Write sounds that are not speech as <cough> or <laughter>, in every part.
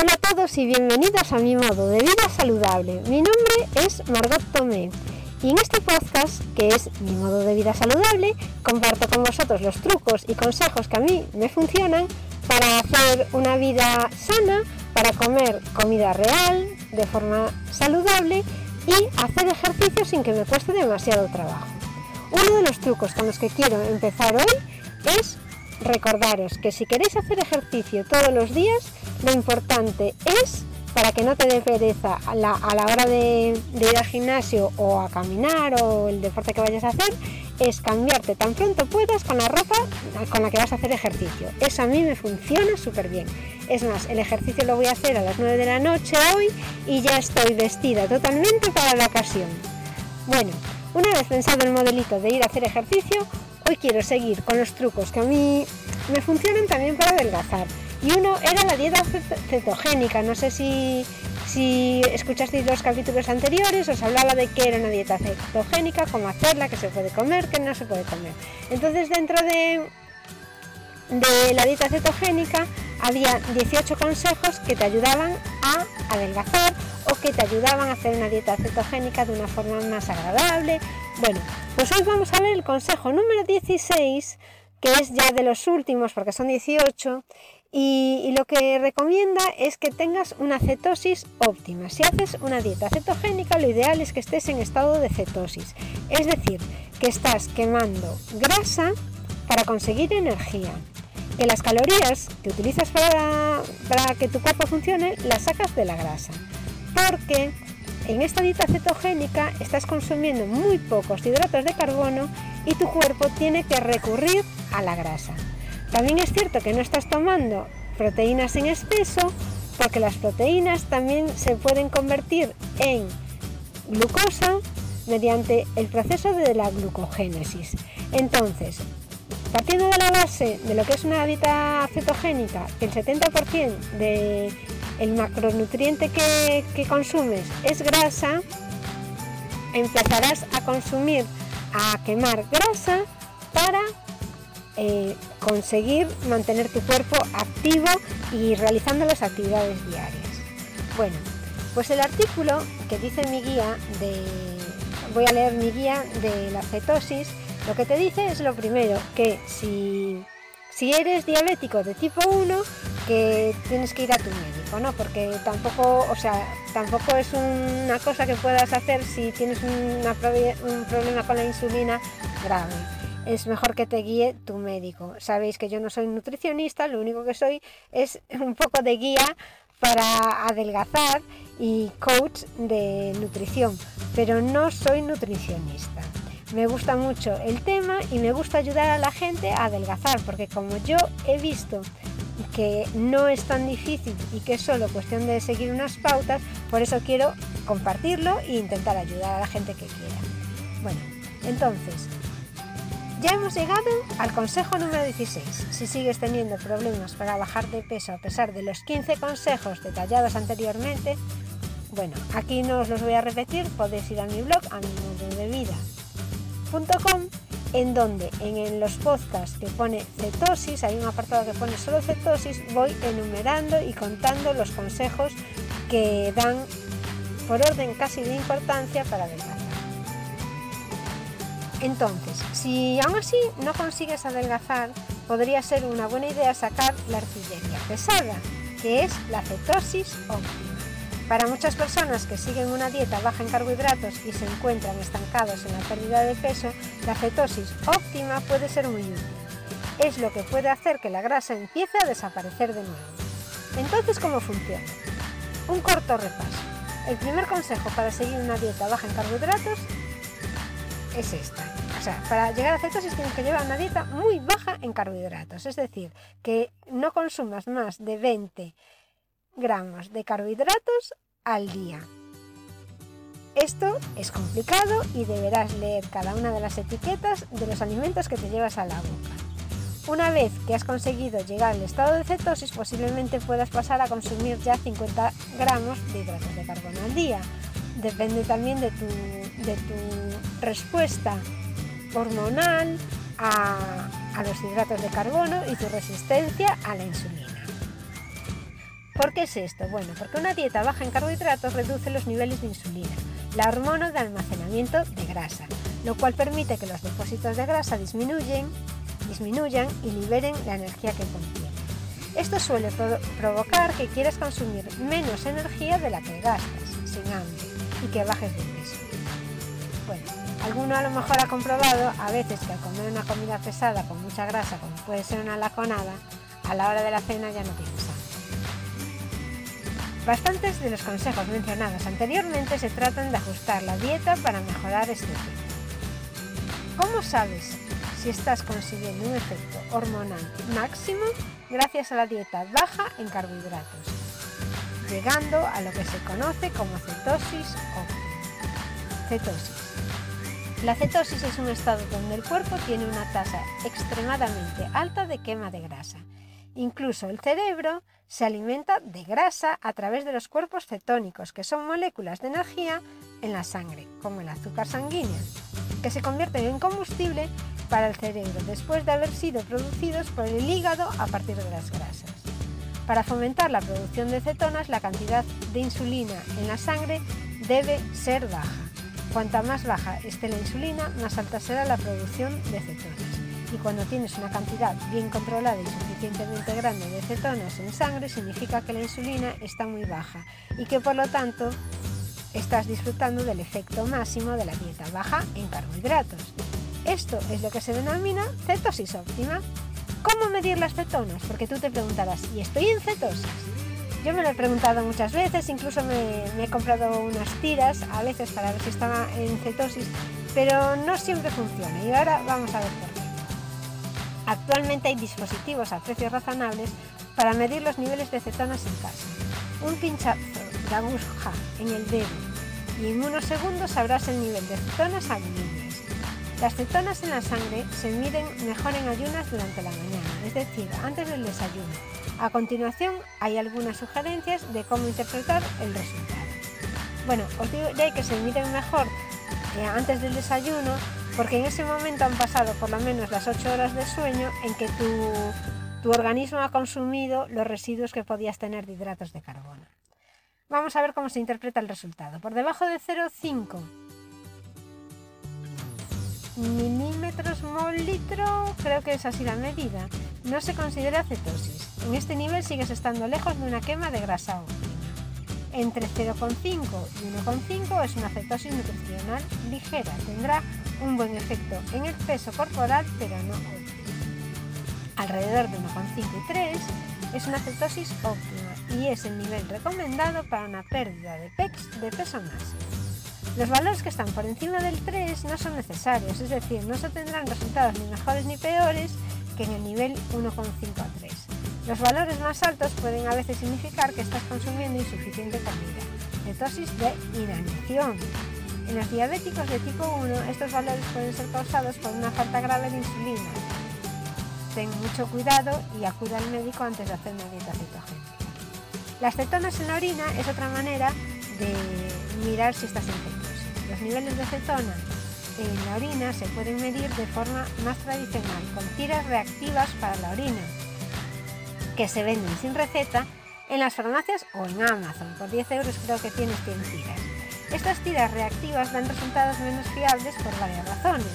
Hola a todos y bienvenidos a mi modo de vida saludable. Mi nombre es Margot Tomé y en este podcast, que es mi modo de vida saludable, comparto con vosotros los trucos y consejos que a mí me funcionan para hacer una vida sana, para comer comida real, de forma saludable y hacer ejercicio sin que me cueste demasiado trabajo. Uno de los trucos con los que quiero empezar hoy es recordaros que si queréis hacer ejercicio todos los días, lo importante es, para que no te dé pereza a la, hora de, ir al gimnasio o a caminar o el deporte que vayas a hacer, es cambiarte tan pronto puedas con la ropa con la que vas a hacer ejercicio. Eso a mí me funciona súper bien. Es más, el ejercicio lo voy a hacer a las 9 de la noche hoy y ya estoy vestida totalmente para la ocasión. Bueno, una vez pensado el modelito de ir a hacer ejercicio, hoy quiero seguir con los trucos que a mí me funcionan también para adelgazar y uno era la dieta cetogénica. No sé si, si escuchasteis los capítulos anteriores, os hablaba de qué era una dieta cetogénica, cómo hacerla, qué se puede comer, qué no se puede comer. Entonces dentro de, de la dieta cetogénica había 18 consejos que te ayudaban a adelgazar que te ayudaban a hacer una dieta cetogénica de una forma más agradable. Bueno, pues hoy vamos a ver el consejo número 16, que es ya de los últimos porque son 18 y, lo que recomienda es que tengas una cetosis óptima. Si haces una dieta cetogénica, lo ideal es que estés en estado de cetosis, es decir, que estás quemando grasa para conseguir energía. Que las calorías que utilizas para, para que tu cuerpo funcione las sacas de la grasa. Porque en esta dieta cetogénica estás consumiendo muy pocos hidratos de carbono y tu cuerpo tiene que recurrir a la grasa. También es cierto que no estás tomando proteínas en exceso porque las proteínas también se pueden convertir en glucosa mediante el proceso de la glucogénesis. Entonces, partiendo de la base de lo que es una dieta cetogénica, el 70% del macronutriente que, que consumes es grasa, empezarás a consumir, a quemar grasa para eh, conseguir mantener tu cuerpo activo y realizando las actividades diarias. Bueno, pues el artículo que dice mi guía de voy a leer mi guía de la cetosis, lo que te dice es lo primero, que si, si eres diabético de tipo 1, que tienes que ir a tu médico, ¿no? Porque tampoco, o sea, tampoco es una cosa que puedas hacer si tienes un problema con la insulina grave es mejor que te guíe tu médico. Sabéis que yo no soy nutricionista, lo único que soy es un poco de guía para adelgazar y coach de nutrición, pero no soy nutricionista. Me gusta mucho el tema y me gusta ayudar a la gente a adelgazar, porque como yo he visto que no es tan difícil y que es solo cuestión de seguir unas pautas, por eso quiero compartirlo e intentar ayudar a la gente que quiera. Bueno, entonces, ya hemos llegado al consejo número 16. Si sigues teniendo problemas para bajar de peso a pesar de los 15 consejos detallados anteriormente, bueno, aquí no os los voy a repetir, podéis ir a mi blog, a mi de vida.com, en donde en los podcasts que pone cetosis, hay un apartado que pone solo cetosis, voy enumerando y contando los consejos que dan por orden casi de importancia para adelgazar. Entonces, si aún así no consigues adelgazar, podría ser una buena idea sacar la artillería pesada, que es la cetosis óptima. Para muchas personas que siguen una dieta baja en carbohidratos y se encuentran estancados en la pérdida de peso, la cetosis óptima puede ser muy útil. Es lo que puede hacer que la grasa empiece a desaparecer de nuevo. Entonces, ¿cómo funciona? Un corto repaso. El primer consejo para seguir una dieta baja en carbohidratos es esta. O sea, para llegar a cetosis tienes que llevar una dieta muy baja en carbohidratos, es decir, que no consumas más de 20 gramos de carbohidratos al día. Esto es complicado y deberás leer cada una de las etiquetas de los alimentos que te llevas a la boca. Una vez que has conseguido llegar al estado de cetosis, posiblemente puedas pasar a consumir ya 50 gramos de hidratos de carbono al día. Depende también de tu, de tu respuesta hormonal a, los hidratos de carbono y tu resistencia a la insulina. ¿Por qué es esto? Bueno, porque una dieta baja en carbohidratos reduce los niveles de insulina, la hormona de almacenamiento de grasa, lo cual permite que los depósitos de grasa disminuyen, disminuyan y liberen la energía que contiene. Esto suele provocar que quieras consumir menos energía de la que gastas, sin hambre, y que bajes de peso. Bueno, alguno a lo mejor ha comprobado a veces que al comer una comida pesada con mucha grasa, como puede ser una laconada, a la hora de la cena ya no tienes. Bastantes de los consejos mencionados anteriormente se tratan de ajustar la dieta para mejorar este efecto. ¿Cómo sabes si estás consiguiendo un efecto hormonal máximo gracias a la dieta baja en carbohidratos, llegando a lo que se conoce como cetosis óptima? Cetosis. La cetosis es un estado donde el cuerpo tiene una tasa extremadamente alta de quema de grasa. Incluso el cerebro se alimenta de grasa a través de los cuerpos cetónicos, que son moléculas de energía en la sangre, como el azúcar sanguíneo, que se convierten en combustible para el cerebro después de haber sido producidos por el hígado a partir de las grasas. Para fomentar la producción de cetonas, la cantidad de insulina en la sangre debe ser baja. Cuanta más baja esté la insulina, más alta será la producción de cetonas y cuando tienes una cantidad bien controlada y suficientemente grande de cetonas en sangre significa que la insulina está muy baja y que por lo tanto estás disfrutando del efecto máximo de la dieta baja en carbohidratos. Esto es lo que se denomina cetosis óptima. ¿Cómo medir las cetonas? Porque tú te preguntarás, ¿y estoy en cetosis? Yo me lo he preguntado muchas veces, incluso me, he comprado unas tiras a veces para ver si estaba en cetosis, pero no siempre funciona y ahora vamos a ver. Actualmente hay dispositivos a precios razonables para medir los niveles de cetonas en casa. Un pinchazo de aguja en el dedo y en unos segundos sabrás el nivel de cetonas sanguíneas. Las cetonas en la sangre se miden mejor en ayunas durante la mañana, es decir, antes del desayuno. A continuación hay algunas sugerencias de cómo interpretar el resultado. Bueno, os diré que se miden mejor eh, antes del desayuno porque en ese momento han pasado por lo menos las 8 horas de sueño en que tu, organismo ha consumido los residuos que podías tener de hidratos de carbono. Vamos a ver cómo se interpreta el resultado. Por debajo de 0,5 milímetros mol litro, creo que es así la medida, no se considera cetosis. En este nivel sigues estando lejos de una quema de grasa óptima. Entre 0,5 y 1,5 es una cetosis nutricional ligera. Tendrá un buen efecto en el peso corporal, pero no. Alrededor de 1,5 y 3 es una cetosis óptima y es el nivel recomendado para una pérdida de, de peso máximo. Los valores que están por encima del 3 no son necesarios, es decir, no se tendrán resultados ni mejores ni peores que en el nivel 1,5 a 3. Los valores más altos pueden a veces significar que estás consumiendo insuficiente comida, cetosis de inanición, en los diabéticos de tipo 1, estos valores pueden ser causados por una falta grave de insulina. Ten mucho cuidado y acude al médico antes de hacer una dieta cetogénica. Las cetonas en la orina es otra manera de mirar si estás en cetosis. Los niveles de cetona en la orina se pueden medir de forma más tradicional, con tiras reactivas para la orina, que se venden sin receta en las farmacias o en Amazon. Por 10 euros creo que tienes 100 tiras. Estas tiras reactivas dan resultados menos fiables por varias razones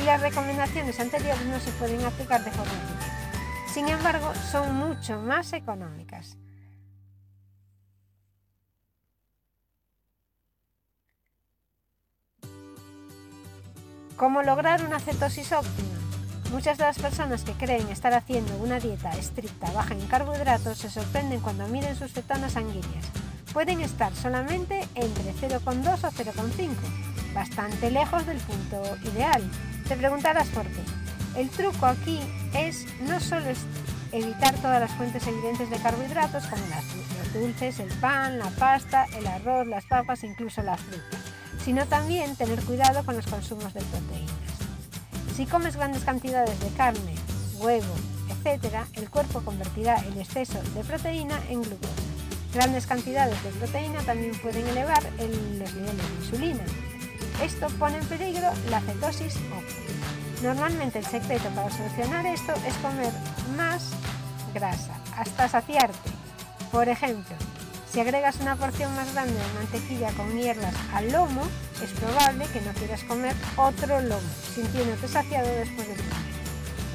y las recomendaciones anteriores no se pueden aplicar de forma directa. Sin embargo, son mucho más económicas. ¿Cómo lograr una cetosis óptima? Muchas de las personas que creen estar haciendo una dieta estricta baja en carbohidratos se sorprenden cuando miden sus cetonas sanguíneas pueden estar solamente entre 0,2 o 0,5, bastante lejos del punto ideal. Te preguntarás por qué. El truco aquí es no solo evitar todas las fuentes evidentes de carbohidratos como los dulces, el pan, la pasta, el arroz, las papas e incluso la fruta, sino también tener cuidado con los consumos de proteínas. Si comes grandes cantidades de carne, huevo, etc., el cuerpo convertirá el exceso de proteína en glucosa Grandes cantidades de proteína también pueden elevar los niveles de insulina. Esto pone en peligro la cetosis óptima. Normalmente el secreto para solucionar esto es comer más grasa, hasta saciarte, Por ejemplo, si agregas una porción más grande de mantequilla con hierbas al lomo, es probable que no quieras comer otro lomo, sintiéndote saciado después de comer.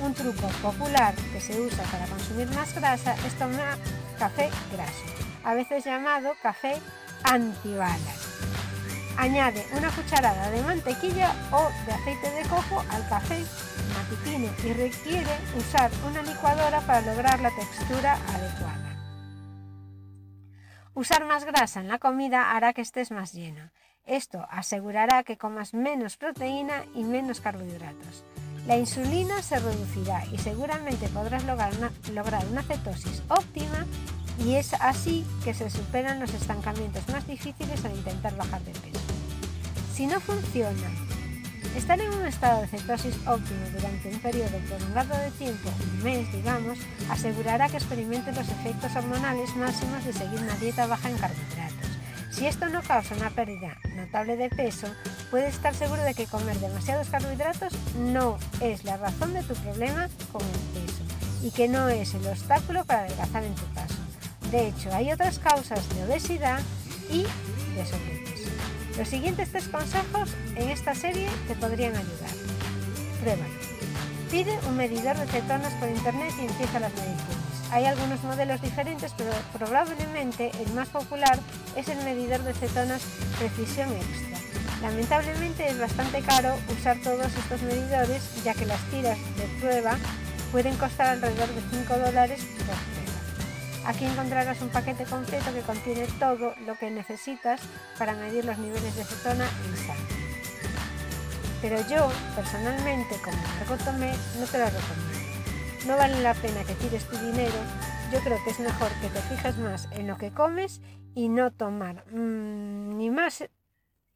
Un truco popular que se usa para consumir más grasa es tomar café graso, a veces llamado café antibalas. Añade una cucharada de mantequilla o de aceite de coco al café matutino y requiere usar una licuadora para lograr la textura adecuada. Usar más grasa en la comida hará que estés más lleno. Esto asegurará que comas menos proteína y menos carbohidratos. La insulina se reducirá y seguramente podrás lograr una, lograr una cetosis óptima y es así que se superan los estancamientos más difíciles al intentar bajar de peso. Si no funciona, estar en un estado de cetosis óptimo durante un periodo prolongado de tiempo, un mes digamos, asegurará que experimentes los efectos hormonales máximos de seguir una dieta baja en carbohidratos. Si esto no causa una pérdida notable de peso, puedes estar seguro de que comer demasiados carbohidratos no es la razón de tu problema con el peso y que no es el obstáculo para adelgazar en tu caso. De hecho, hay otras causas de obesidad y de sobrepeso. Los siguientes tres consejos en esta serie te podrían ayudar. Pruébalo. Pide un medidor de cetonas por internet y empieza las mediciones. Hay algunos modelos diferentes, pero probablemente el más popular es el medidor de cetonas Precisión Extra. Lamentablemente es bastante caro usar todos estos medidores, ya que las tiras de prueba pueden costar alrededor de 5 dólares por. Aquí encontrarás un paquete completo que contiene todo lo que necesitas para medir los niveles de cetona en sangre. Pero yo, personalmente, como Margot Tomé, no te lo recomiendo. No vale la pena que tires tu dinero, yo creo que es mejor que te fijes más en lo que comes y no tomar mmm, ni más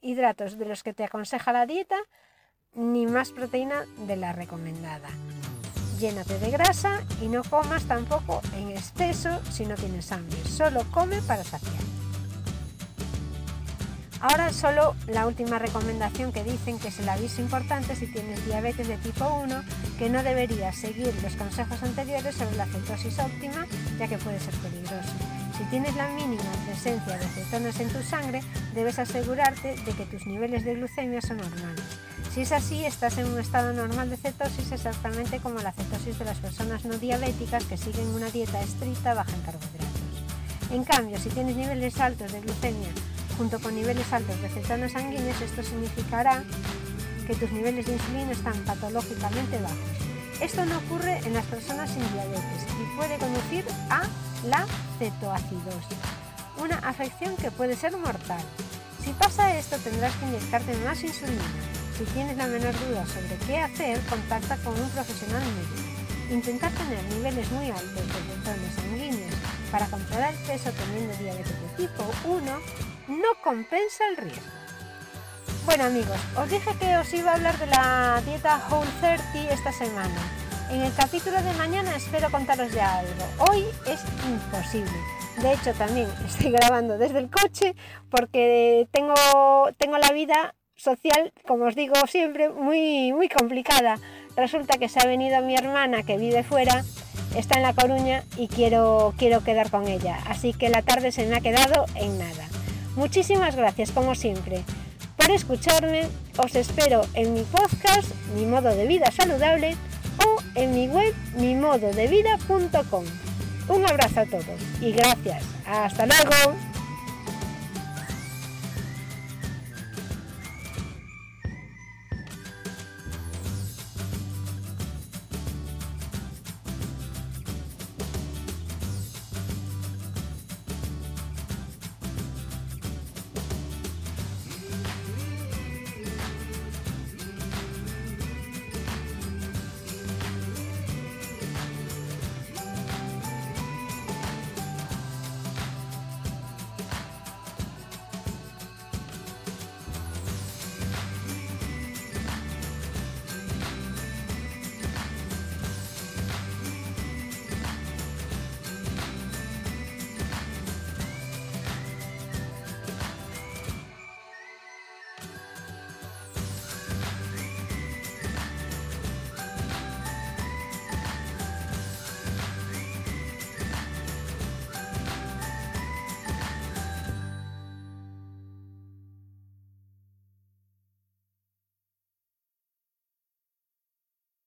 hidratos de los que te aconseja la dieta, ni más proteína de la recomendada llénate de grasa y no comas tampoco en exceso si no tienes hambre, solo come para saciar. Ahora solo la última recomendación que dicen que es el aviso importante si tienes diabetes de tipo 1, que no deberías seguir los consejos anteriores sobre la cetosis óptima, ya que puede ser peligroso. Si tienes la mínima presencia de cetonas en tu sangre, debes asegurarte de que tus niveles de glucemia son normales. Si es así, estás en un estado normal de cetosis exactamente como la cetosis de las personas no diabéticas que siguen una dieta estricta baja en carbohidratos. En cambio, si tienes niveles altos de glucemia junto con niveles altos de cetonas sanguíneas, esto significará que tus niveles de insulina están patológicamente bajos. Esto no ocurre en las personas sin diabetes y puede conducir a la cetoacidosis, una afección que puede ser mortal. Si pasa esto tendrás que inyectarte más insulina, si tienes la menor duda sobre qué hacer, contacta con un profesional médico. Intentar tener niveles muy altos de cetonas sanguíneos para controlar el peso teniendo diabetes de tipo 1 no compensa el riesgo. Bueno amigos, os dije que os iba a hablar de la dieta Whole 30 esta semana. En el capítulo de mañana espero contaros ya algo. Hoy es imposible. De hecho, también <laughs> estoy grabando desde el coche porque tengo, tengo la vida social, como os digo siempre, muy, muy complicada. Resulta que se ha venido mi hermana que vive fuera, está en La Coruña y quiero, quiero quedar con ella. Así que la tarde se me ha quedado en nada. Muchísimas gracias, como siempre, por escucharme. Os espero en mi podcast, Mi Modo de Vida Saludable, o en mi web, mimododevida.com. Un abrazo a todos y gracias. Hasta luego.